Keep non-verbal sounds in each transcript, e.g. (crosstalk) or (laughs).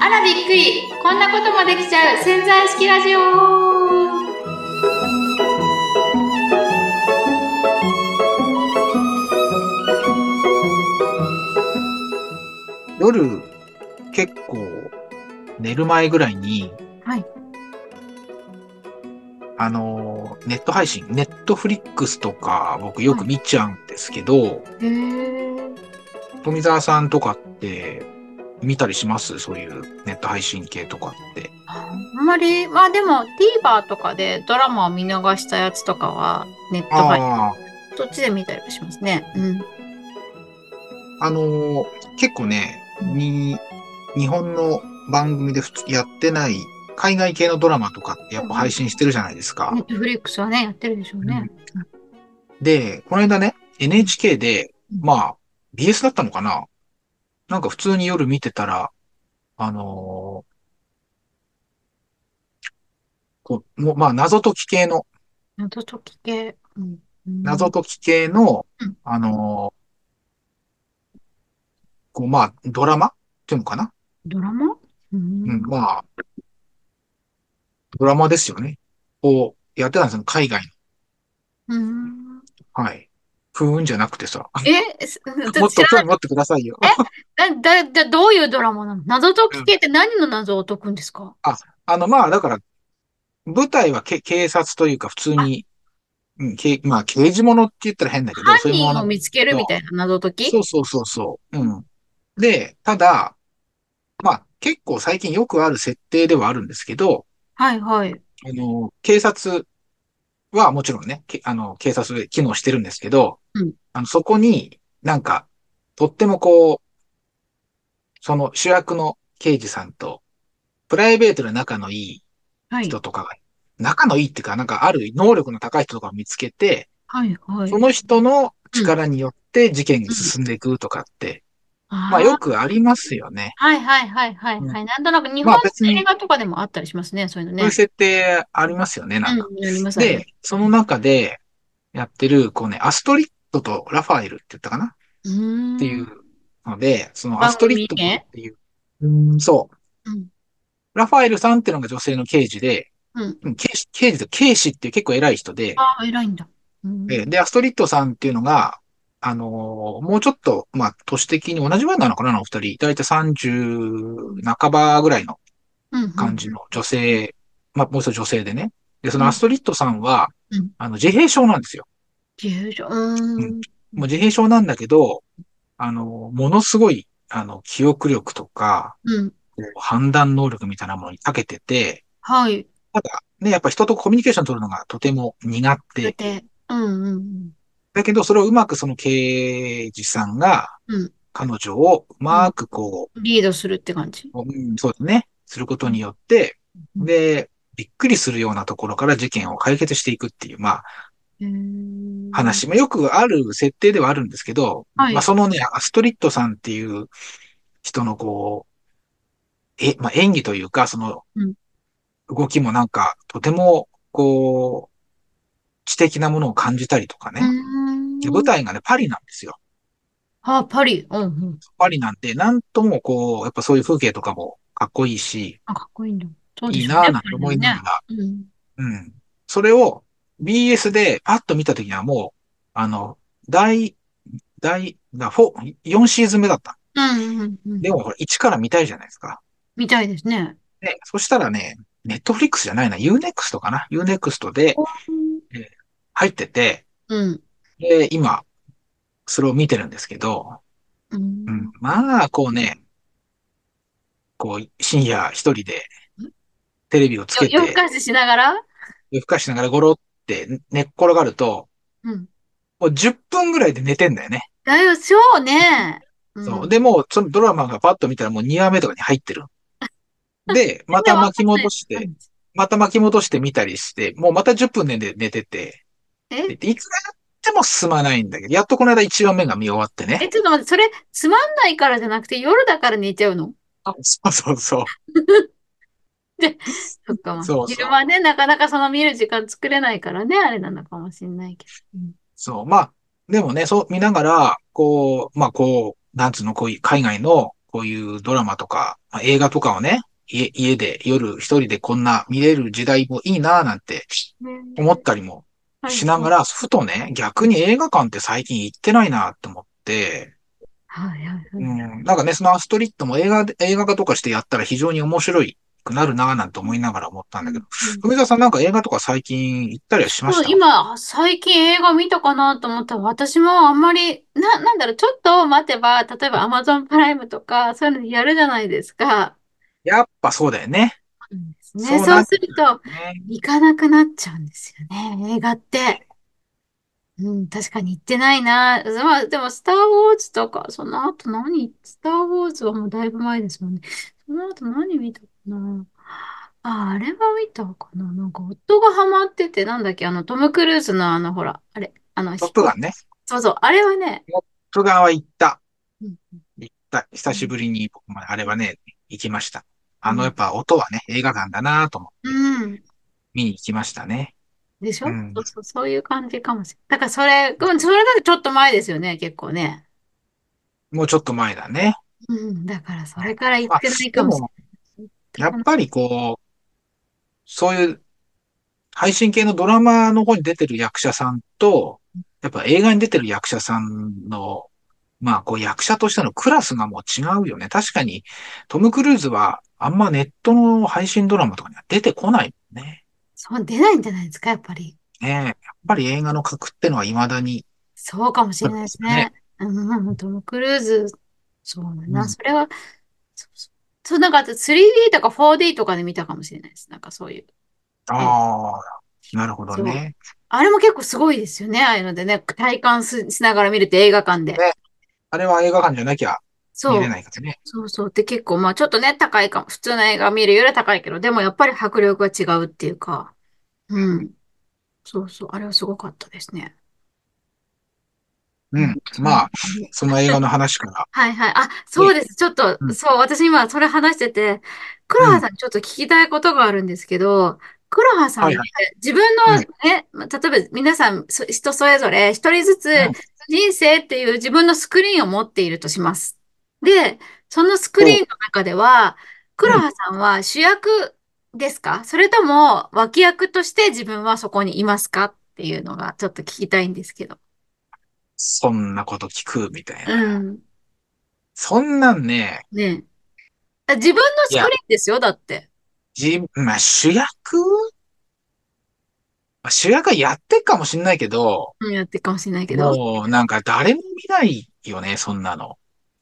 あらびっくり。こんなこともできちゃう。潜在意識ラジオ。夜、結構、寝る前ぐらいに、はい。あの、ネット配信、ネットフリックスとか僕よく見ちゃうんですけど。富澤さんとかって見たりします？そういうネット配信系とかって。あんまり、まあでも TVer とかでドラマを見逃したやつとかはネット配信、そっちで見たりはしますね。うん。あの、結構ね、に、日本の番組でやってない海外系のドラマとかってやっぱ配信してるじゃないですか。ネットフリックスはね、やってるでしょうね。で、この間ね、NHK で、まあ、BS だったのかな？なんか普通に夜見てたら、あのーこう、もうまあ、謎解き系の、謎解き系。うん。うん謎解き系の、うんあのーこう、まあ、ドラマっていうのかな？ドラマ？ううん、ん。まあ、ドラマですよね。をやってたんですよ、海外うん。の。はい。ふーんじゃなくてさ。え、(laughs) すもっと興味持ってくださいよ。だ、(laughs) だ、だ、どういうドラマなの？謎解き系って何の謎を解くんですか？あの、まあ、だから、舞台はけ警察というか、普通に、うん、けまあ、刑事物って言ったら変だけど、犯。人を見つけるみたいな謎解き？そうそうそうそう。うん。で、ただ、まあ、結構最近よくある設定ではあるんですけど、はいはい。あの、警察はもちろんね、けあの、警察で機能してるんですけど、うんあの、そこになんか、とってもこう、その主役の刑事さんと、プライベートで仲のいいはい。人とかが、仲のいいっていうか、なんかある能力の高い人とかを見つけて、はいはい。その人の力によって事件が進んでいくとかって、まあよくありますよね。はいはいはいはいはい。なんとなく日本の映画とかでもあったりしますね、そういうのねそういう。設定ありますよね、なんか。うん、で、その中でやってる、こうね、アストリッドとラファエルって言ったかな？っていうので、そのアストリッドっていう、うんそう。うんラファエルさんっていうのが女性の刑事で、うん。うん刑事、刑事と警視っていう結構偉い人で、ああ、偉いんだ。うんえーで、アストリッドさんっていうのが、あのーもうちょっと、まあ、年的に同じぐらいなのかな、お二人。だいたい30半ばぐらいのうん感じの女性、まあ、もう一度女性でね。で、そのアストリッドさんは、うんあの、自閉症なんですよ。重症。うーん。もう自閉症なんだけど、あの、ものすごい、あの、記憶力とか、うん。判断能力みたいなものに長けてて、はい。ただ、ね、やっぱ人とコミュニケーション取るのがとても苦手。で、うんうんうん。だけど、それをうまくその刑事さんが、うん彼女をうまくこリードするって感じ？う、うんそうですね、することによって、うんで、びっくりするようなところから事件を解決していくっていう、まあ、話。まあ、よくある設定ではあるんですけど、はいまあ、そのね、アストリッドさんっていう人のこう、え、まあ、演技というか、そのうん、動きもなんか、とても、こう、知的なものを感じたりとかうね。ーんで舞台がね、パリなんですよ。あ、パリ。うんうん。パリなんて、なんともこう、やっぱそういう風景とかもかっこいいし、あ、かっこいいんだ。そうでいいなぁなんて思いながら、パリねうん。それを BS でパッと見たときにはもう、あの、第、第、だ4、4シーズン目だった。うん。うんうんうん。でも、これ1から見たいじゃないですか。みたいですね。で、そしたらね、ネットフリックスじゃないな、Unext かな ?Unext で入ってて、うん。で、今、それを見てるんですけど、うんうん、まあ、こうね、こう、深夜一人で、テレビをつけて、夜更かししながら？夜更かしながらゴロって寝っ転がると、うん。もう10分ぐらいで寝てんだよね。だよ、そうね。んそう。で、もう、そのドラマがパッと見たらもう2話目とかに入ってる。(laughs) で、また巻き戻して、また巻き戻して見たりして、もうまた10分で寝てて、え？でいつても進まないんだけど、やっとこの間1話目が見終わってね。え、ちょっと待って、それ、つまんないからじゃなくて、夜だから寝ちゃうの？そうそうそう。(laughs) そっか、まあそうそう昼間ね、なかなかその見る時間作れないからね、あれなのかもしれないけど。うんそう。まあ、でもね、そう見ながら、こう、まあこう、なんつうの、こういう海外のこういうドラマとか、まあ、映画とかをね、家家で夜一人でこんな見れる時代もいいなぁなんて思ったりもしながら、ふとね、逆に映画館って最近行ってないなって思って、はいはいはい。うん、なんかね、そのアストリッドも映画で、映画化とかしてやったら非常に面白いくなるなぁなんて思いながら思ったんだけど、富澤さんなんか映画とか最近行ったりはしまそうした今、最近映画見たかなと思ったら、私もあんまり、な、なんだろう、ちょっと待てば、例えば Amazon プライムとか、そういうのやるじゃないですか。やっぱそうだよね。ね、そうなそうすると、ね行かなくなっちゃうんですよね、映画って。うん、確かに行ってないな。まあ、でも、スター・ウォーズとか、その後何？スター・ウォーズはもうだいぶ前ですもんね。その後何見たかな？あ、あれは見たかな？なんか、夫がハマってて、なんだっけ、あの、トム・クルーズのあの、ほら、あれ、あの、トップガンね。そうそう、あれはね、トップガンは行った。うん行った。久しぶりに僕もあれはね、行きました。あの、うんやっぱ音はね、映画館だなと思ってうん。見に行きましたね。でしょ、うんそうそう、そういう感じかもしれない。だからそれ、うん、それだとちょっと前ですよね、結構ね。もうちょっと前だね。うん、だからそれから行ってないかもしれない。やっぱりこう、そういう配信系のドラマの方に出てる役者さんと、やっぱ映画に出てる役者さんの、まあこう役者としてのクラスがもう違うよね。確かにトム・クルーズはあんまネットの配信ドラマとかには出てこないもんね。そう、出ないんじゃないですか、やっぱり。ねえやっぱり映画の格ってのは未だに、そうかもしれないですね。うん、トム・クルーズ、そうだな、うんそれは、そうそう。そう、なんかあと 3D とか 4D とかで見たかもしれないです。なんかそういう。ああ、なるほどね。あれも結構すごいですよね、ああいうのでね、体感ししながら見るって映画館で。ねあれは映画館じゃなきゃ見れ。ないからね。そうそう。で、結構、まあちょっとね、高いかも。普通の映画見るよりは高いけど、でもやっぱり迫力が違うっていうか、うん。そうそう。あれはすごかったですね。うん。まあ、その映画の話から。(laughs) はいはい。あ、そうです。ちょっと、うんそう、私今それ話してて、黒羽さんにちょっと聞きたいことがあるんですけど、黒羽さんってはい自分のね、まあ例えば皆さんそ人それぞれ一人ずつうん人生っていう自分のスクリーンを持っているとします。で、そのスクリーンの中では、黒羽さんは主役ですか？それとも脇役として自分はそこにいますかっていうのがちょっと聞きたいんですけど。そんなこと聞くみたいな。うん。そんなんね、ねえ。自分のスクリーンですよ、だって。じ、まあ主役？まあ主役はやってっかもしんないけど、うん、やってるかもしれないけど。もうなんか誰も見ないよね、そんなの。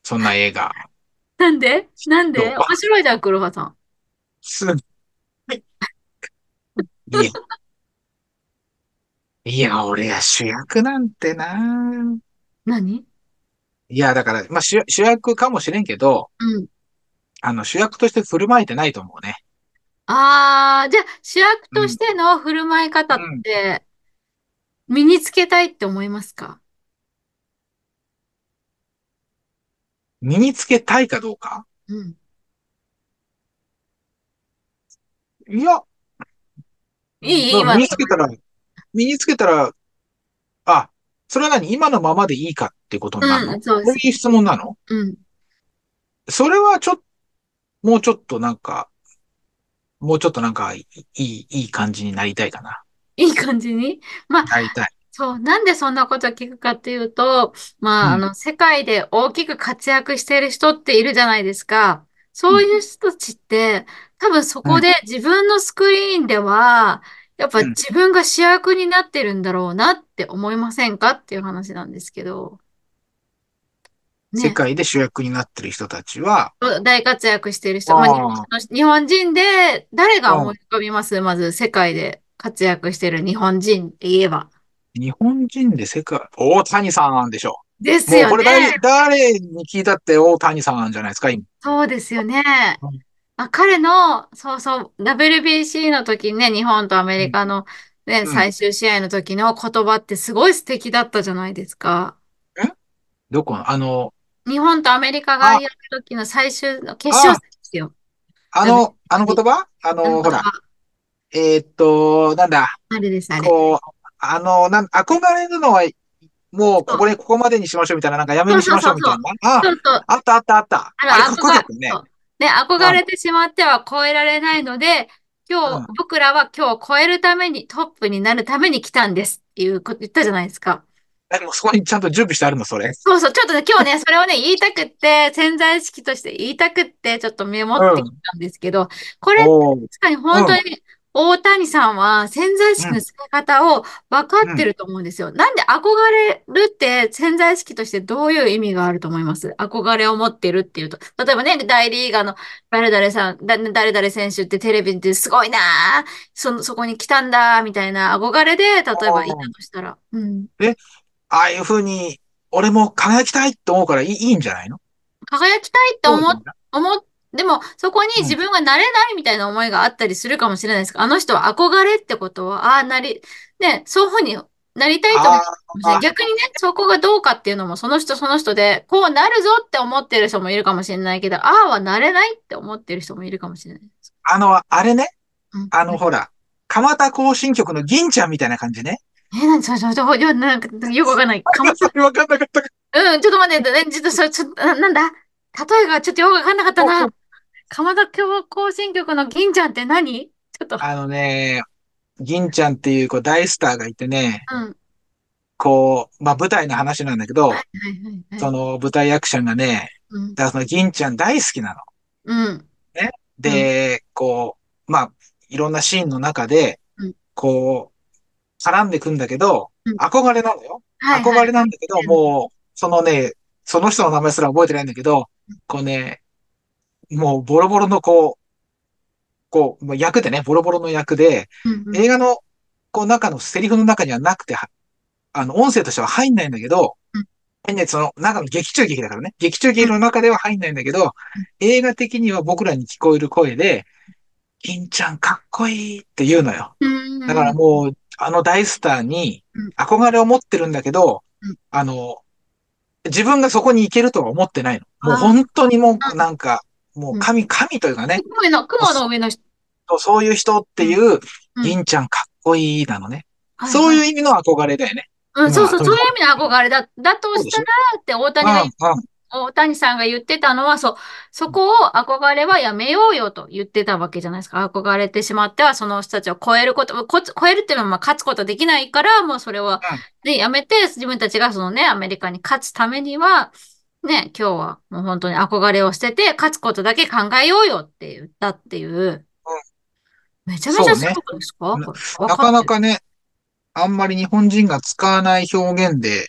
そんな映画。(laughs) なんで？なんで？面白いじゃん、黒羽さん。すっごい。いや。いや、俺は主役なんてな。何？いや、だから、まあ主主役かもしれんけど、うん。あの主役として振る舞えてないと思うね。あー、じゃあ主役としての振る舞い方って身につけたいって思いますか？身につけたいかどうか？うん。いや、いい今まあ身につけたら、身につけたら、あ、それは何？今のままでいいかってことになるの、うんそういう質問なの？うん。それはちょっと、もうちょっとなんか、もうちょっとなんかいい、いい感じになりたいかな。いい感じに？まあ、なりたい。そう、なんでそんなことを聞くかっていうと、まあ、うん。あの、世界で大きく活躍している人っているじゃないですか。そういう人たちって、多分そこで自分のスクリーンでは、やっぱうん。自分が主役になってるんだろうなって思いませんかっていう話なんですけど。ね、世界で主役になってる人たちは、大活躍している人、まあ、日本人で誰が思い浮かびます？まず世界で活躍している日本人って言えば。日本人で世界、大谷さんでしょ。ですもうよね。これ誰、誰に聞いたって大谷さんじゃないですか、今。そうですよねうん。あ、彼の、そうそう、WBC の時にね、日本とアメリカのね、うん最終試合の時の言葉ってすごい素敵だったじゃないですか。どこ？のあの、日本とアメリカがやる時の最終の決勝戦ですよ。あの、あの言葉？ああのの、ほらえーっと、なんだ、あれです、あれ。こう、あの、なん、憧れるのは、もうここでここまでにしましょうみたいな、なんかやめにし。ましょうみたいな。あ、そうそう。あったあったあった。あれかっこよかったよね。ね、憧れてしまっては超えられないので、今日、うん。僕らは今日超えるために、トップになるために来たんですっていうこと言ったじゃないですか。でもそこにちゃんと準備してあるの、それ。そうそう、ちょっとね、今日ね、それをね、言いたくって、(laughs) 潜在意識として言いたくって、ちょっとメモってきうん。たんですけど、これ、おー。確かにうん。本当に、大谷さんは潜在意識のうん。使い方を分かうん。ってると思うんですよ。なんで憧れるって潜在意識としてどういう意味があると思います？憧れを持ってるっていうと。例えばね、大リーガーの誰々さん、だ誰々選手ってテレビですごいなあその、そこに来たんだ、みたいな憧れで、例えばいた。としたら。うん。え、ああいうふうに、俺も輝きたいって思うからいい、いいんじゃないの？輝きたいって思っ、そうじゃない思っ、でも、そこにうん。自分がなれないみたいな思いがあったりするかもしれないですあの人は憧れってことは、ああ、なり、ね、そういうふうになりたいと思う逆にね、そこがどうかっていうのも、その人その人で、こうなるぞって思ってる人もいるかもしれないけど、ああはなれないって思ってる人もいるかもしれないです。あの、あれね？うん。あの、ほら、蒲田行進曲の銀ちゃんみたいな感じね？え、なんでそれ、それ、なんか、よくわかんない。かま、それ分かんなかったかうん、ちょっと待って、ねちょっと、それ、ちょっと、な、なんだ？例えがちょっとよくわかんなかったら。な。鎌田行進曲の銀ちゃんって何？ちょっと、あのね、銀ちゃんっていうこう大スターがいてね、うん。こう、まあ舞台の話なんだけど、はいはいはいはい。その舞台役者がね、うん。だからその銀ちゃん大好きなの。うん。ね。うん。で、こう、まあ、いろんなシーンの中で、うん。こう、絡んでくんだけど、うん。憧れなのよ。憧はいはい。れなんだけど、もう、そのね、その人の名前すら覚えてないんだけど、こうね、もうボロボロのこう、こう、役でね、ボロボロの役で、うん。うん。映画の、こう、中のセリフの中にはなくて、はあの、音声としては入んないんだけど、うんね、その、中の劇中劇だからね。劇中劇の中では入んないんだけど、映画的には僕らに聞こえる声で、金ちゃんかっこいいって言うのよ。うだからん。もう、あの大スターにうん。憧れを持ってるんだけど、うん。あの、自分がそこに行けるとは思ってないの。もうあ本当にもあ、うなんか、もううん。神、神というかね、雲の、雲の上の人。そういう人ってうん。いう、うん。銀ちゃんかっこいいなのね。そうはいう意味の憧れだよね。うん、そう今、そう。そういう意味の憧れだ、だとしたらって大うん、谷がうん、大谷さんが言ってたのは、そう、そこを憧れはやめようよと言ってたわけじゃないですか。憧れてしまっては、その人たちを超えること、こ超えるっていうのはまあ勝つことできないから、もうそれは、ね、やめて、自分たちがそのね、アメリカに勝つためには、ね、今日はもう本当に憧れを捨てて、勝つことだけ考えようよって言ったっていう、うん、めちゃめちゃ。すごくですか？な、これ。わなかなかね、あんまり日本人が使わない表現で、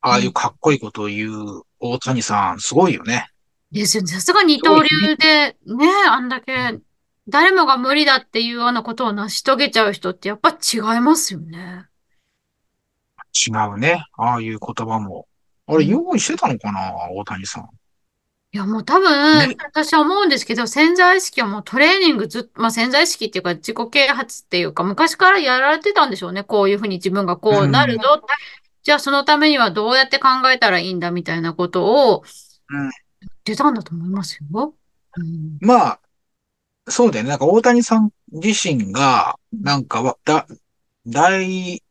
ああいううん。かっこいいことを言う大谷さん、すごいよね。ですよね。さすが二刀流で、ね、あんだけ、誰もが無理だっていうようなことを成し遂げちゃう人ってやっぱ違いますよね。違うね。ああいう言葉も。あれ、うん。用意してたのかな大谷さん。いや、もう多分、ね。私は思うんですけど、潜在意識はもうトレーニングずっと、まあ潜在意識っていうか自己啓発っていうか、昔からやられてたんでしょうね。こういうふうに自分がうこうなるん。ぞ。じゃあそのためにはどうやって考えたらいいんだみたいなことをうん。言ってたんだと思いますよ。うん。まあ、そうだよね。なんか大谷さん自身が、うんなんかわ、だ、大リ、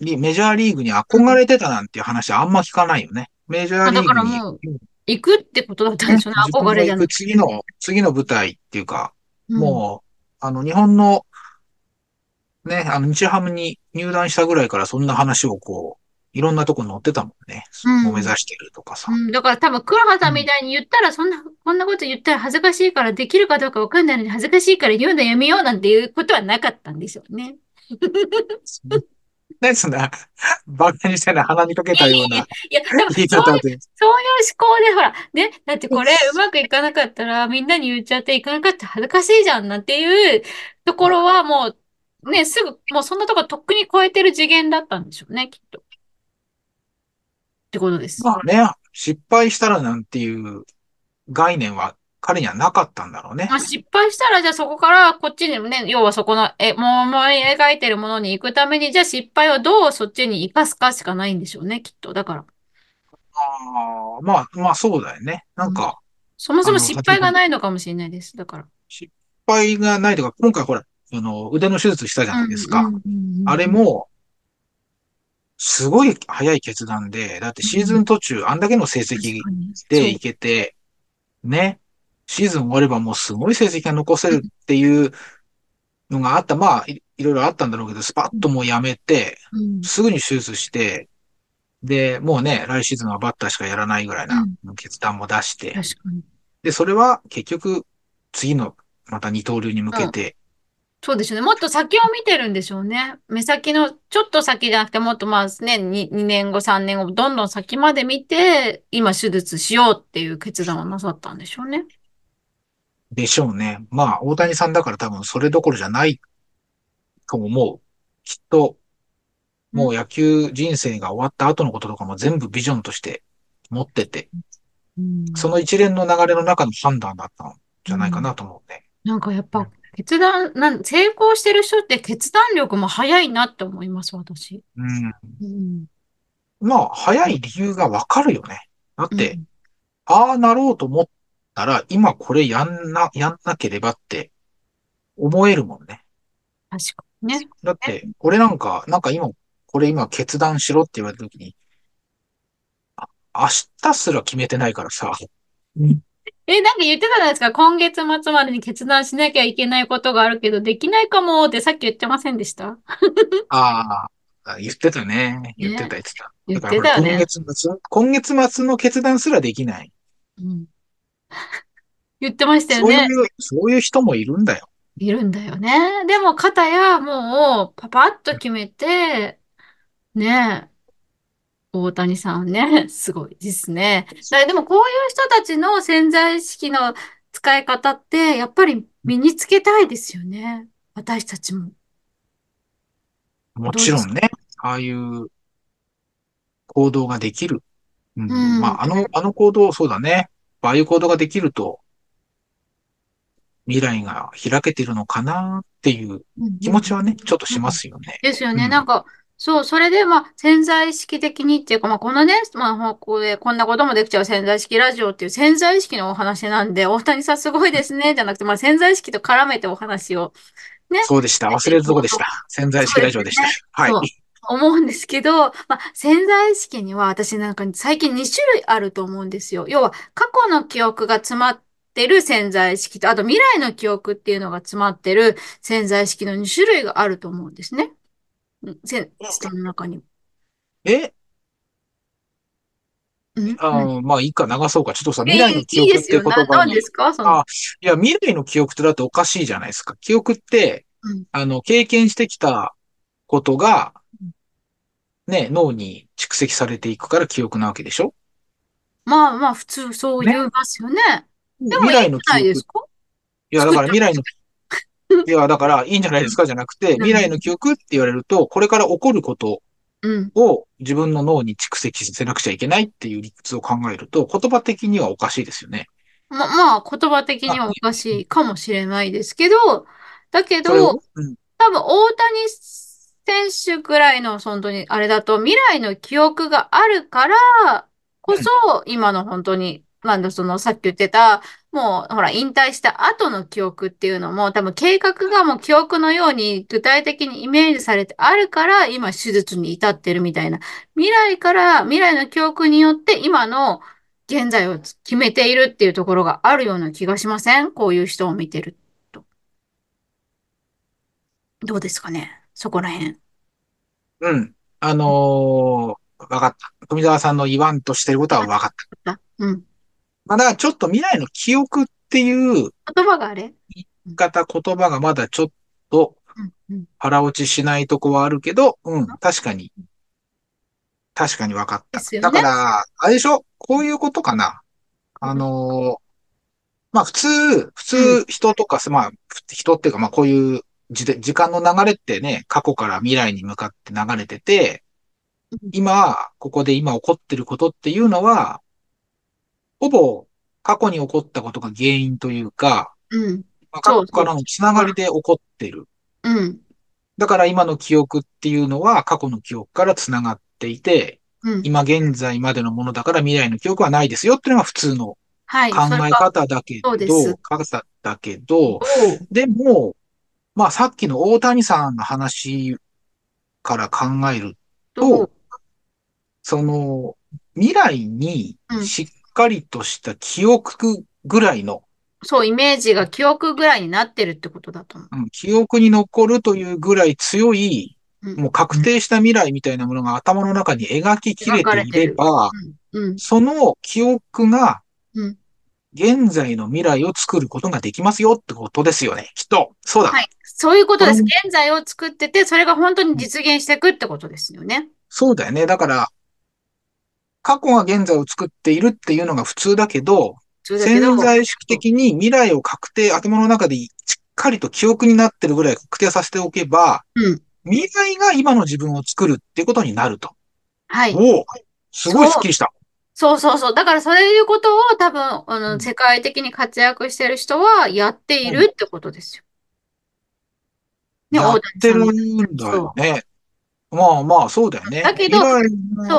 メジャーリーグにうん憧れてたなんていう話あんま聞かないよね。メジャーリーグに、からもう、行くってことだったんでね、しょうね。憧れじゃなくて。次の、次の舞台っていうか、うん。もう、あの、日本のね、あの、日ハムに入団したぐらいからそんな話をこう、いろんなとこ載ってたもんね。うん。もう目指してるとかさ。うん。だから多分、黒羽うん。さんみたいに言ったら、そんな、こんなこと言ったら恥ずかしいから、できるかどうかわかんないのに恥ずかしいから言うのやめようなんていうことはなかったんでしょうね。(laughs) ね、そんな、バカにしてない鼻にかけたようないや、多分、言いそういう、方で。そういう思考で、ほら、ね、だってこれうまくいかなかったら、みんなに言っちゃっていかなかったら恥ずかしいじゃんなんていうところはもう、ね、すぐ、もうそんなところとっくに超えてる次元だったんでしょうね、きっと。ってことです。まあね、失敗したらなんていう概念は彼にはなかったんだろうね。まあ、失敗したら、じゃあそこからこっちにもね、要はそこの、え、もう思い描いてるものに行くために、じゃあ失敗をどうそっちに生かすかしかないんでしょうね、きっと。だから。ああ、まあ、まあそうだよね。なうんんか、そもそもあの、先ほど、失敗がないのかもしれないです。だから。失敗がないとか、今回ほら、あの、腕の手術したじゃうん、ないですか。うん、うん、あれうん。も、すごい早い決断で、だってシーズン途中、あんだけの成績。でいそう。けて、ね、シーズン終わればもうすごい成績が残せるっていうのがあった。まあ、いいろいろあったんだろうけど、スパッともうやめて、うん。すぐに手術して、で、もうね、来シーズンはバッターしかやらないぐらいなうん。決断も出して。で、それは結局、次のまた二刀流に向うん。けて、そうですよね。もっと先を見てるんでしょうね。目先の、ちょっと先じゃなくて、もっとまあね、2、2年後、3年後、どんどん先まで見て、今手術しようっていう決断をなさったんでしょうね。でしょうね。まあ、大谷さんだから多分それどころじゃないと思う。きっと、うん。もう野球人生が終わった後のこととかも全部ビジョンとして持ってて、うん。その一連の流れの中の判断だったんじゃないかうんなと思うね。なんかやっぱ、決断、なん、成功してる人って決断力も早いなって思います、私。うん。うん。まあ、早い理由がわかるよね。だって、うん。ああなろうと思ったら、今これやんな、やんなければって思えるもんね。確かにね。だって、俺なんか、なんか今、これ今決断しろって言われた時に、明日すら決めてないからさ。うんえ、なんか言ってたじゃないですか。今月末までに決断しなきゃいけないことがあるけど、できないかもってさっき言ってませんでした？(laughs) ああ、言ってたね。言ってた、ね。言ってた。言っだから今。月末、今月末の決断すらできない。うん。言ってましたよね。そういう、そういう人もいるんだよ。いるんだよね。でも、片やもう、パパッと決めて、ね大谷さんね、(laughs) すごいですね。だでもこういう人たちの潜在意識の使い方って、やっぱり身につけたいですよね。私たちも。もちろんね、ああいう行動ができる。ううん。まん。あ、あの、あの行動、そうだね。ああいう行動ができると、未来が開けてるのかなっていう気持ちはね、ちょっとしまうん。すよね。ですよね。なうん。んか、そう、それで、まあ、潜在意識的にっていうか、まあ、このね、まあ、ここで、こんなこともできちゃう潜在意識ラジオっていう潜在意識のお話なんで、大谷さんすごいですね、じゃなくて、まあ、潜在意識と絡めてお話をね、そうでした。忘れるとこでした。潜在意識。ラジオでした。はい。思うんですけど、まあ、潜在意識には私なんか最近2種類あると思うんですよ。要は過去の記憶が詰まってる潜在意識と、あと未来の記憶っていうのが詰まってる潜在意識の2種類があると思うんですね。うんせ人の中に。え、うん？何あーまあいいか、流そうか。ちょっとさ、え、未来の記いい憶って言葉に、何ですか？その、あ、いや、未来の記憶ってだっておかしいじゃないですか。記憶って、うん。あの、経験してきたことが、ね、脳に蓄積されていくから記憶なわけでしょ？まあまあ、普通そうね。言いますよね。でも未来の記憶、ないですかいや、だから未来の、(laughs) いや、だからいいんじゃないですか？じゃなくて、未来のうん。記憶って言われると、これから起こることうん。を自分の脳に蓄積させなくちゃいけないっていう理屈を考えると、言葉的にはおかしいですよね。ま、まあ、言葉的にあ、はおかしいかもしれないですけど、だけど、うん、多分大谷選手くらいの、本当に、あれだと、未来の記憶があるからこそ、今の本当に、なんだ、その、さっき言ってた、もう、ほら、引退した後の記憶っていうのも、多分計画がもう記憶のように具体的にイメージされてあるから、今、手術に至ってるみたいな。未来から、未来の記憶によって、今の現在を決めているっていうところがあるような気がしません？こういう人を見てると。どうですかね？そこら辺。うん。あのーわかった。富澤さんの言わんとしてることはわかった。あうん。まだちょっと未来の記憶っていう言葉があれ言いうん、方、言葉がまだちょっとうん、うん。腹落ちしないとこはあるけど、うん、確かに、確かにわかった。だか。ら、あれでしょ？こういうことかな。あのーまあ普通、普うん、通人とか、まあ人っていうか、まあこういう時で時間の流れってね、過去から未来に向かって流れてて、うん、今、ここで今起こってることっていうのは、ほぼ過去に起こったことが原因というか、うん。まあ、過。去からのつながりで起こってる。うん、だから今の記憶っていうのは過去の記憶からつながっていて、うん。今現在までのものだから未来の記憶はないですよっていうのが普通のはい。考え方だけど、そうです。考え方だけど、でも、まあさっきの大谷さんの話から考えると、その、未来にうん。しっかりとした記憶ぐらいの、そう、イメージが記憶ぐらいになってるってことだと思う。うん記憶に残るというぐらい強い、うん。もう確定した未来みたいなものが頭の中に描きき描れていかれてる。れば、うん。うん。その記憶がうん。現在の未来を作ることができますよってことですよね。きっと。そうだ。はい。そういうことです。現在を作ってて、それが本当にうん実現していくってことですよね。そうだよね。だから、過去が現在を作っているっていうのが普通だけど、潜在意識的に未来を確定、頭の中でしっかりと記憶になってるぐらい確定させておけば、うん。未来が今の自分を作るっていうことになると。はい。おお、すごいスッ。キリした。そうそうそう。だからそういうことを多分、あの、うん、世界的に活躍してる人はやっていうん、るってことですよ。ね、やってるさんだよ。ね。まあまあ、そうだよね。だけど、そう。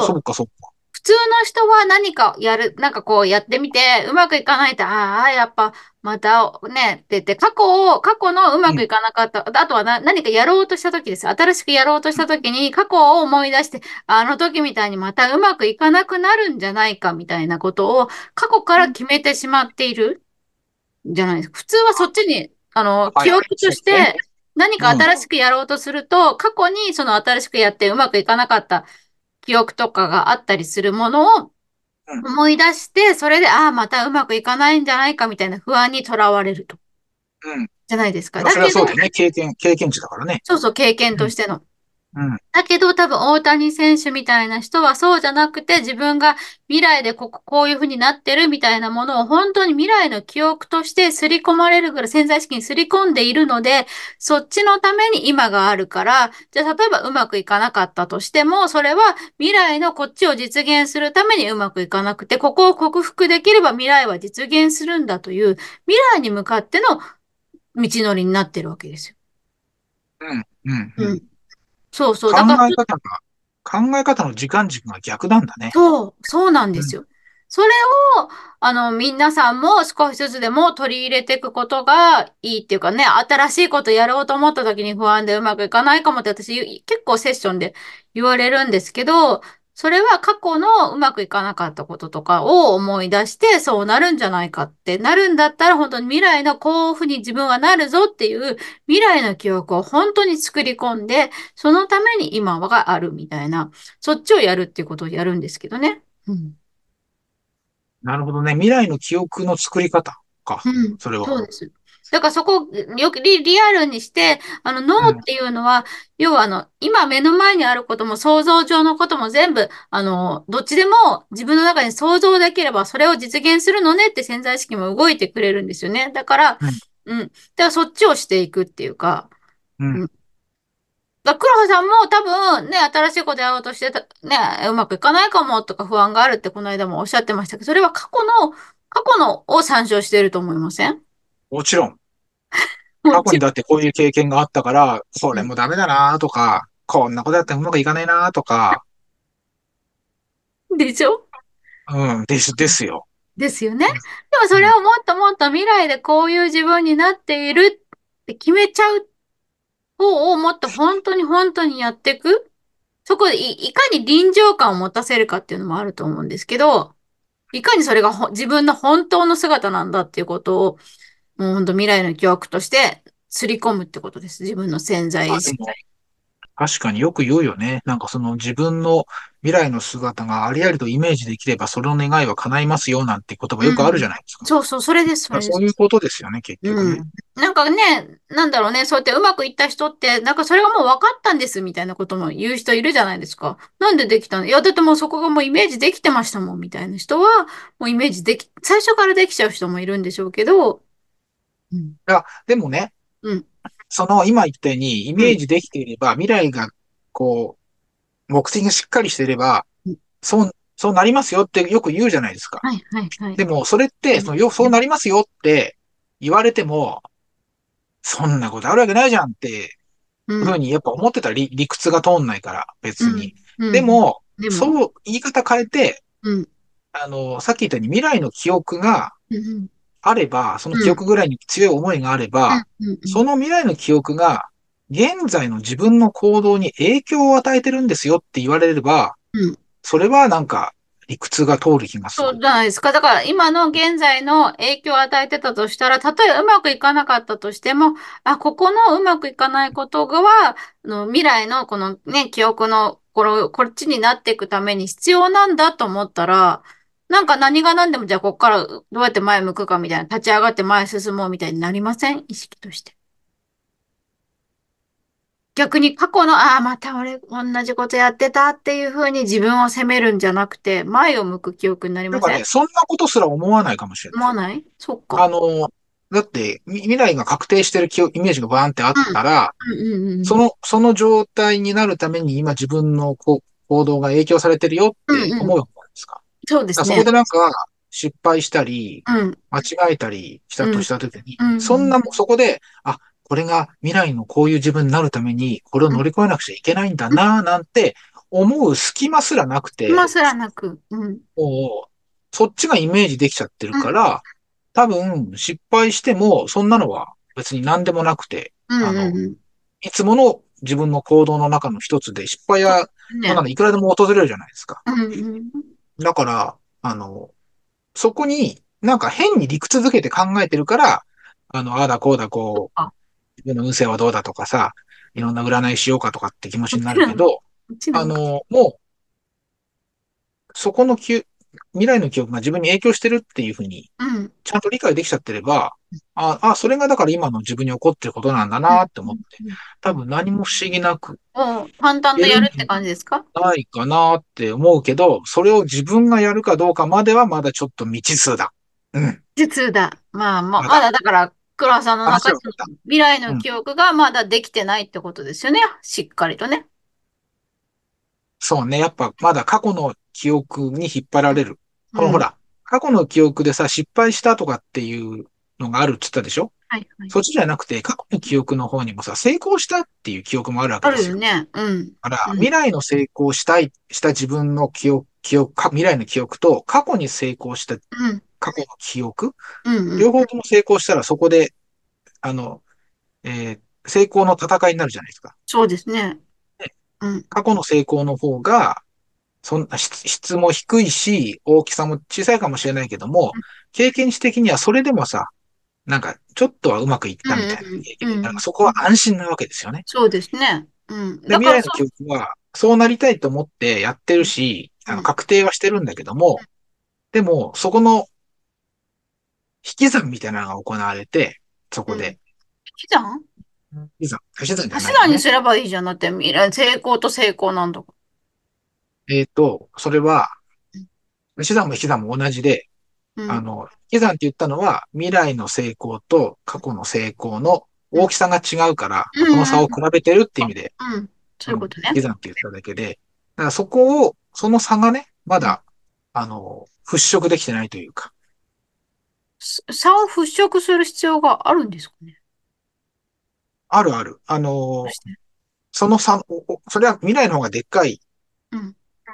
そうかそうか。普通の人は何かやる、なんかこうやってみて、うまくいかないと、ああ、やっぱ、またね、って言って、過去を、過去のうまうん、くいかなかった、あとはな何かやろうとした時です。新しくやろうとした時に、過去を思い出して、あの時みたいにまたうまくいかなくなるんじゃないかみたいなことを、過去から決めてしまっている。んじゃないですか。普通はそっちに、あの、記憶と。して、何かうん、新しくやろうとすると、過去にその新しくやってうまくいかなかった記憶とかがあったりするものを、うん、思い出して、それで、ああ、またうまくいかないんじゃないかみたいな不安にとらわれると。うん。じゃないですか。まあ、それはだけど、そうだよね。経験、経験値だからね。そうそう、経験うん、としての。うん、だけど多分大谷選手みたいな人はそうじゃなくて自分が未来でここ、こういう風になってるみたいなものを本当に未来の記憶として刷り込まれるぐらい潜在意識に刷り込んでいるので、そっちのために今があるから、じゃあ例えばうまくいかなかったとしても、それは未来のこっちを実現するためにうまくいかなくて、ここを克服できれば未来は実現するんだという未来に向かっての道のりになってるわけですよ。うん、うん、うん。うん。そうそう。考だからえ方が、考え方の時間軸が逆なんだね。そう、そうなんうん、ですよ。それを、あの、皆さんも少しずつでも取り入れていくことがいいっていうかね、新しいことやろうと思った時に不安でうまくいかないかもって私結構セッションで言われるんですけど、それは過去のうまくいかなかったこととかを思い出してそうなるんじゃないかってなるんだったら本当に未来のこういうふうに自分はなるぞっていう未来の記憶を本当に作り込んで、そのために今があるみたいな。そっちをやるっていうことをやるんですけどね。うん。なるほどね。未来の記憶の作り方か。うん。それは。そうです。だからそこをよくリ、リアルにして、あの脳うん、っていうのは、要はあの、今目の前にあることも想像上のことも全部、あの、どっちでも自分の中に想像できればそれを実現するのねって潜在意識も動いてくれるんですよね。だから、うん、うん。だからそっちをしていくっていうか、うん。うん。だから黒羽さんも多分ね、新しいことやろうとしてた、ね、うまくいかないかもとか不安があるってこの間もおっしゃってましたけど、それは過去の、過去のを参照していると思いません？もちろん。(laughs) 過去にだってこういう経験があったから、こ。れもダメだなとか、こんなことやってもうまくいかないなとか、でしょ？うん、です、ですよ。ですよね。でもそれうん、をもっともっと未来でこういう自分になっているって決めちゃう方をもっと本当に本当にやっていく。そこでい、いかに臨場感を持たせるかっていうのもあると思うんですけど、いかにそれがほ自分の本当の姿なんだっていうことを、もう本当未来の記憶として刷り込むってことです。自分の潜在意識。も、確かによく言うよね。なんかその自分の未来の姿がありありとイメージできれば、その願いは叶いますよなんて言葉よくあるじゃうん。ないですか。そうそう、それです、それです。そういうことですよね、結局ね。うん。なんかね、なんだろうね、そうやってうまくいった人って、なんかそれがもう分かったんですみたいなことも言う人いるじゃないですか。なんでできたの？いや、だってもうそこがもうイメージできてましたもんみたいな人は、もうイメージでき、最初からできちゃう人もいるんでしょうけど、うん、でもね、うん、その今言ったようにイうん、メージできていれば、未来がこう、目的がしっかりしていれば、うん。そう、そうなりますよってよく言うじゃないですか。はい、はい、はい。でも、それって、その、よ、そうなりますよって言われても、そんなことあるわけないじゃんってうん、ふうにやっぱ思ってたら理、理屈が通んないから、うん、別に。うん。でも、でも、そう、言い方変えて、うん、あの、さっき言ったように未来の記憶がうん、あれば、その記うん、憶ぐらいに強い思いがあれば、その未来の記憶が現在の自分の行動に影響を与えてるんですよって言われれば、うん。それはなんか理屈が通る気がすそうる。じゃないですか。だから今の現在の影響を与えてたとしたら、例えばうまくいかなかったとしても、あ、ここのうまくいかないことがは、あの未来のこのね、記憶のこれ、こっちになっていくために必要なんだと思ったら、なんか何が何でもじゃあここからどうやって前向くかみたいな、立ち上がって前進もうみたいになりません？意識として。逆に過去の、ああ、また俺同じことやってたっていうふうに自分を責めるんじゃなくて、前を向く記憶になりません？なんかね、そんなことすら思わないかもしれない。思わない？そっか。あの、だって、み未来が確定してるイメージがバーンってあったら。その、その状態になるために今自分のこう行動が影響されてるよって思う。そうですねそこで。なんか失敗したり、うん。間違えたりしたとしたときに、うんうんそんなも、そこで、あ、これが未来のこういう自分になるために、これを乗り越えなくちゃいけないんだな、なんて思う隙間すらなくて、今すらなく。うん。もう、そっちがイメージできちゃってるから、多分失敗しても、そんなのは別に何でもなくて、うんあのいつもの自分の行動の中の一つで失敗や、ん。ねそんなのいくらでも訪れるじゃないですか。だから、あの、そこになんか変に理屈づけて考えてるから、あの、ああだこうだこあ。う、自分の運勢はどうだとかさ、いろんな占いしようかとかって気持ちになるけど、(laughs) あの、もう、そこのきゅ未来の記憶が自分に影響してるっていうふうに、うん。ちゃんと理解できちゃってれば、あ、あ、それがだから今の自分に起こってることなんだなって思って、多分何も不思議なくもう淡々とやるって感じですか？ないかなって思うけど、それを自分がやるかどうかまではまだちょっと未知数だ。うん。実だ。まあ、まあ、まだまだだから、黒さんの中に話はまだ未来の記憶がまだできてないってことですよね。しっかりとね。そうね。やっぱまだ過去の記憶に引っ張られる。このうんほら、過去の記憶でさ、失敗したとかっていうのがあるって言ったでしょ？はいはい。そっちじゃなくて、過去の記憶の方にもさ、成功したっていう記憶もあるわけあですよ。るよね。うん。だから、うん未来の成功したい、した自分の記憶、記憶、か未来の記憶と過去に成功したうん。過去の記憶、うんうん。両方とも成功したらそこで、あの、えー成功の戦いになるじゃないですか。そうですね。うん。過去の成功の方が、そんな質質も低いし、大きさも小さいかもしれないけども、経験値的にはそれでもさ、なんか、ちょっとはうまくいったみたいな経験うんうんうん。だからそこは安心なわけですよね。そうですね。うん。で未来の記憶は、そうなりたいと思ってやってるし、うん。あの確定はしてるんだけども、でも、そこの、引き算みたいなのが行われて、そこで、引き算？引き算、足し算じゃ足しないよね。算にすればいいじゃん。だって未来、成功と成功なんだかえっ、と、それは、足し算も引き算も同じで、ら。うん。あの、引き算って言ったのは、未来の成功と過去の成功の大きさが違うから、うんその差を比べてるって意味で、うん。そういうことね引。き算って言っただけで、だからそこを、その差がね、まだ、あの、払拭できてないというか、す差を払拭する必要があるんですかね？あるある。あのその差、それは未来の方がでっかいうん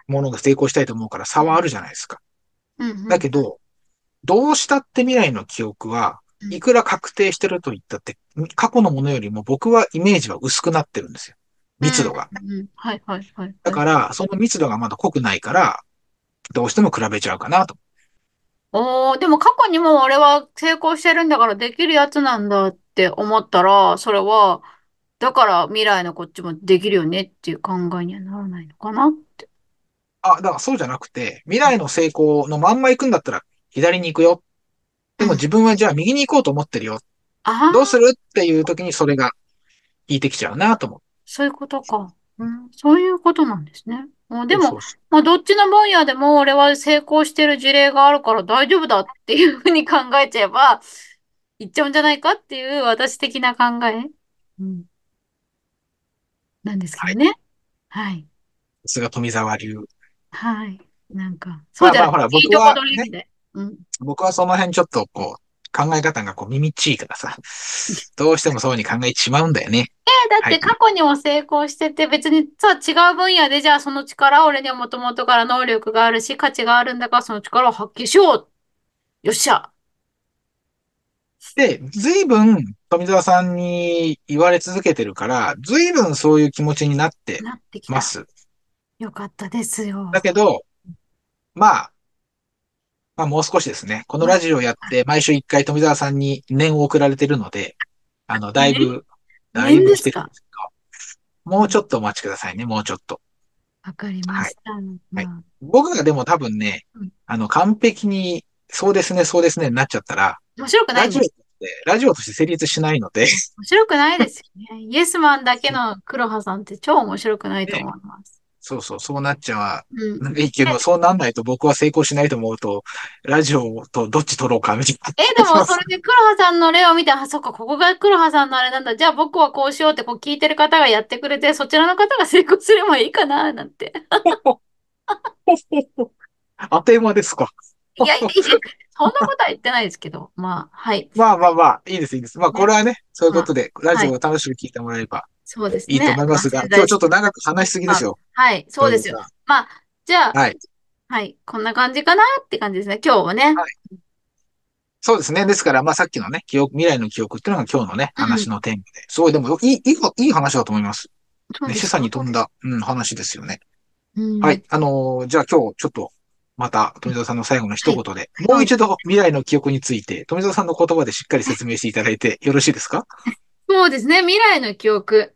ものが成功したいと思うから差はあるじゃないですか。うんうん。だけど、どうしたって未来の記憶は、うんいくら確定してると言ったって、過去のものよりも僕はイメージは薄くなってるんですよ。密度が。うん。うんはいはいはい。だから、その密度がまだ濃くないから、どうしても比べちゃうかなと。おー、でも過去にも俺は成功してるんだからできるやつなんだって思ったら、それは、だから未来のこっちもできるよねっていう考えにはならないのかなって。あ、だからそうじゃなくて、未来の成功のまんま行くんだったら左に行くよ。でも自分はじゃあ右に行こうと思ってるよ。どうするっていう時にそれが効いてきちゃうなと思そういうことか。うん、そういうことなんですね。もうう。でも、まあ、どっちの分野でも俺は成功してる事例があるから大丈夫だっていうふうに考えちゃえば、いっちゃうんじゃないかっていう私的な考え、うん、なんですけどね。はい。さすが富澤流。はい。なんか、そうじゃないで。うん。僕はその辺ちょっとこう、考え方がこう耳っちいからさ、(laughs) どうしてもそうに考えてしまうんだよね。だっはいて過去にも成功してて、別にさ、違う分野でじゃあその力、俺にはもともとから能力があるし、価値があるんだからその力を発揮しようよっしゃで、随分富澤さんに言われ続けてるから、随分そういう気持ちになって。ます。よかったですよ。だけど、まあ、まあもう少しですね。このまあ、ラジオやって毎週一回富澤さんに念を送られてるので、あの、だいね、ぶ、だいぶ来てるん年ですけど、もうちょっとお待ちくださいね、もうちょっと。わかりまはい。した。はい。まあ、僕がでも多分ね、うんあの、完璧に、そうですね、そうですね、になっちゃったら、面白くないラジオとしんです。て、ラジオとして成立しないので、面白くないですよね。(laughs) イエスマンだけの黒羽さんって超面白くないとね、思います。そうそう、そうなっちゃうん。いいけど、え、そうなんないと僕は成功しないと思うと、ラジオとどっち取ろうか、みたいなえ、で。も (laughs) それで黒羽さんの例を見て、あ、そっか、ここが黒羽さんのあれなんだ。じゃあ僕はこうしようってこう聞いてる方がやってくれて、そちらの方が成功すればいいかな、なんて。当て馬ですか。いやいやそんなことは言ってないですけど、まあ、はい。まあまあまあ、いいです、いいです。まあ、こね、れはね、そういうまあ、ことで、ラジオをはい。楽しく聞いてもらえればそうですいいと思いますが。今日ちょっと長く話しすぎですあ、よ。はい、そうですよ。まあ、じゃん。あ、はい。はい、こんな感じかなって感じですね。今日はね。はいそうですね。ですから、まあさっきのね、記憶、未来の記憶っていうのが今日のね、うん。話のテーマで。すごい、でも、いい、いい、いい話だと思います。ね、示唆に富んだ、うん、話ですよね。うん。はい。あのーじゃあ今日、ちょっと、また、富澤さんの最後のはい。一言で、もそうです。う一度未来の記憶について、富澤さんの言葉でしっかり説明していただいてよろしいですか？そうですね。未来の記憶。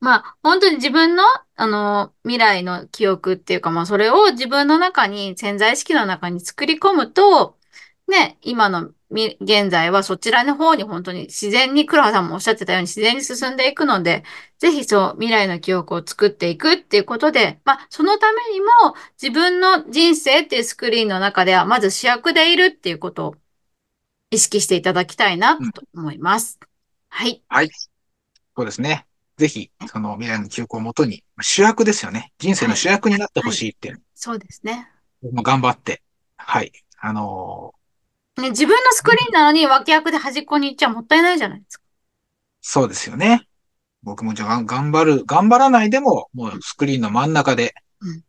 まあ、本当に自分の、あの、未来の記憶っていうか、まあ、それを自分の中に、潜在意識の中に作り込むと、ね、今の、現在はそちらの方に本当に自然に、黒羽さんもおっしゃってたように自然に進んでいくので、ぜひそう、未来の記憶を作っていくっていうことで、まあ、そのためにも、自分の人生っていうスクリーンの中では、まず主役でいるっていうことを意識していただきたいな。と思います。はい。はい。そうですね。ぜひ、その未来の記憶をもとに、主役ですよね。人生のはい。主役になってほはい。しいっていう、そうですね。頑張って、はい。あのね、自分のスクリーンなのに脇役で端っこに行っちゃもったいないじゃないですか。そうですよね。僕もじゃあ頑張る、頑張らないでも、もうスクリーンの真ん中で、うん。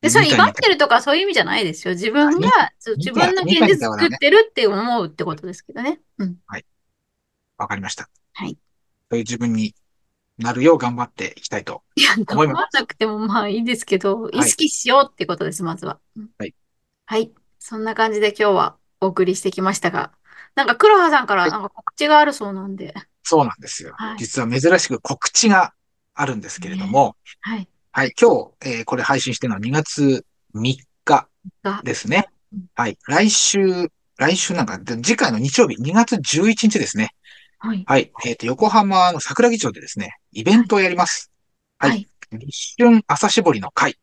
で、それ威張っ。てるとかそういう意味じゃないですよ。自分が、自分の現。実作ってるって思うってことですけどね。うん。はい。わかりました。はい。そういう自分になるよう頑張っていきたいといや、頑張ん思います。なくてもまあいいですけど、意はい。識しようってことです、まずは。うんはい。はい。そんな感じで今日はお送りしてきましたが、なんか黒羽さんからはい。なんか告知があるそうなんで。そうなんですよ。はい。実は珍しく告知があるんですけれどね。も、はい。はい。今日、えーこれ配信してるのは2月3日が、ですね。うんはい。来週、来週なんか、で次回の日曜日、2月11日ですね。はい。はい。えっと、横浜の桜木町でですね、イベはい。ントをやります。はい。はい。立春朝絞りの会。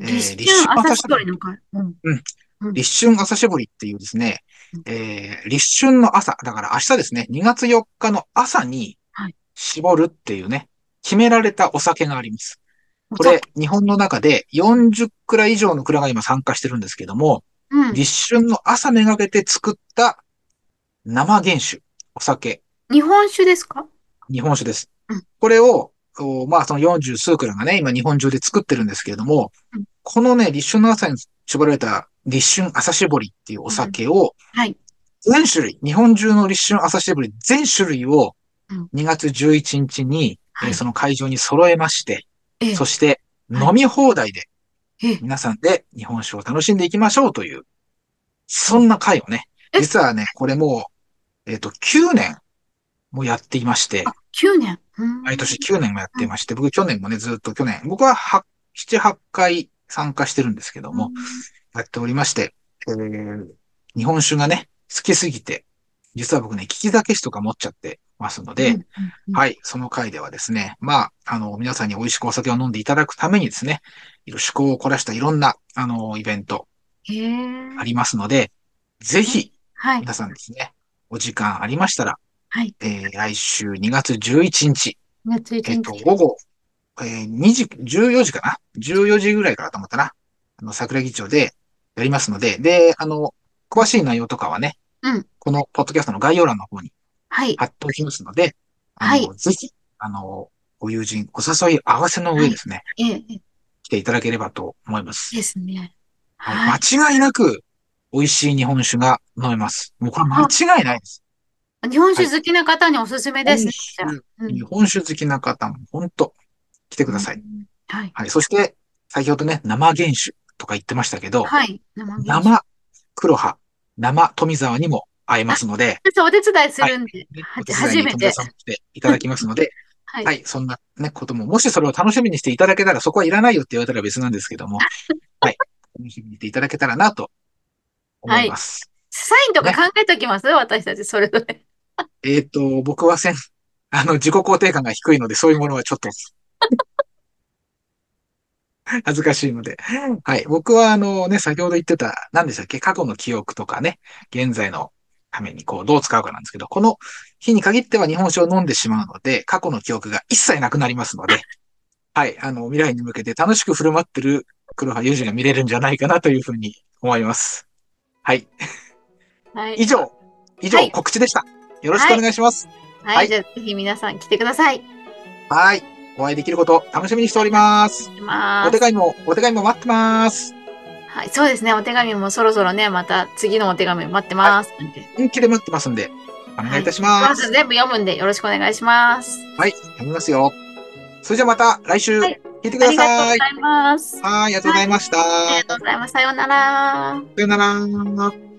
えー立春朝朝絞り。の会。うん。うん。うん。立春朝絞りっていうですね、うんえー立春の朝、だから明日ですね、2月4日の朝にはい。絞るっていうね、決められたお酒があります。これ。日本の中で40蔵以上の蔵が今参加してるんですけども、うん。立春の朝めがけて作った生原酒、お酒、日本酒ですか？日本酒です。うん。これを、おまあその40数蔵がね、今日本中で作ってるんですけれども、うん。このね、立春の朝に絞られた立春朝絞りっていうおうん。酒を、はい。全種類、日本中の立春朝絞り全種類をうん。2月11日に、えはい。ーその会場に揃えまして、ええ。そしてはい。飲み放題でええ。皆さんで日本酒を楽しんでいきましょうという、そおんな会をね、え、実はね、これもう、えっと、9年もやっていましあ、て、9年。うー毎年ん。9年もやっうん。ていまして、僕去年もね、ずっと去年、僕は8、7、8回参加してるんですけども、うん。やっておりまして、えー日本酒がね、好きすぎて、実は僕ね、利き酒師とか持っちゃってますので、うん。うん。はい、その回ではですね、まあ、あの、皆さんに美味しくお酒を飲んでいただくためにですね、いろ趣向を凝らしたいろんな、あの、イベント。ありますので、ぜえ、ひ、はい。皆さんですね、お時間ありましたら、はい。えー来週2月11日、2月1えっと、日。午後、えー2時、14時かな ?14 時ぐらいからと思ったな。あの、桜木町でやりますので、で、あの、詳しい内容とかはね、うん。このポッドキャストの概要欄の方にはい。貼っておきますので、あはい。の、ぜひ、あの、ご友人、お誘い合わせのはい。上ですね、ええ、え来ていただければと思います。ですね。はい。はい。間違いなく、美味しい日本酒が飲めます。もうこれ間あ、違いないです。日本はい。酒好きな方におすすめですね。本酒、じゃあ。うん。日本酒好きな方も、本当来てくうん。ださい。はい。はい。そして、先ほどね、生原種とか言ってましたけど、はい。生黒羽、生富沢にも会えますので、お手伝いすはいるんで、ねはい初めて。ていただきますので、(laughs) はい。はい、そんなね、ことも、もしそれを楽しみにしていただけたら、そこはいらないよって言われたら別なんですけども、(laughs) はい、楽しみにしていただけたらなと思います。サインとか考えておきます、私たちそれぞれ。(laughs) えっ、と、僕はせん、あの、自己肯定感が低いので、そういうものはちょっと、(laughs) 恥ずかしいので。はい。僕は、あのね、先ほど言ってた、何でしたっけ過去の記憶とかね、現在のためにこう、どう使うかなんですけど、この日に限っては日本酒を飲んでしまうので、過去の記憶が一切なくなりますので、(laughs) はい。あの、未来に向けて楽しく振る舞ってる黒羽裕二が見れるんじゃないかなというふうに思います。はい。はい。以上、以上、はい告知でした。よろしくお願いします。はい。はいじゃあ、ぜひ皆さん来てください。はい。お会いできること楽しみにしております。います。お手紙も、お手紙も待ってます。はい。そうですね。お手紙もそろそろね、また次のお手紙待ってます。なんて本気で待ってますんで、お願いいたします。全部読むんでよろしくお願いします。はい、読みますよ。それじゃあまた来週、はい聞いてくだありがとうさい。ございます。はい、ありがとうございました。ありがとうございます。さようなら。さよなら。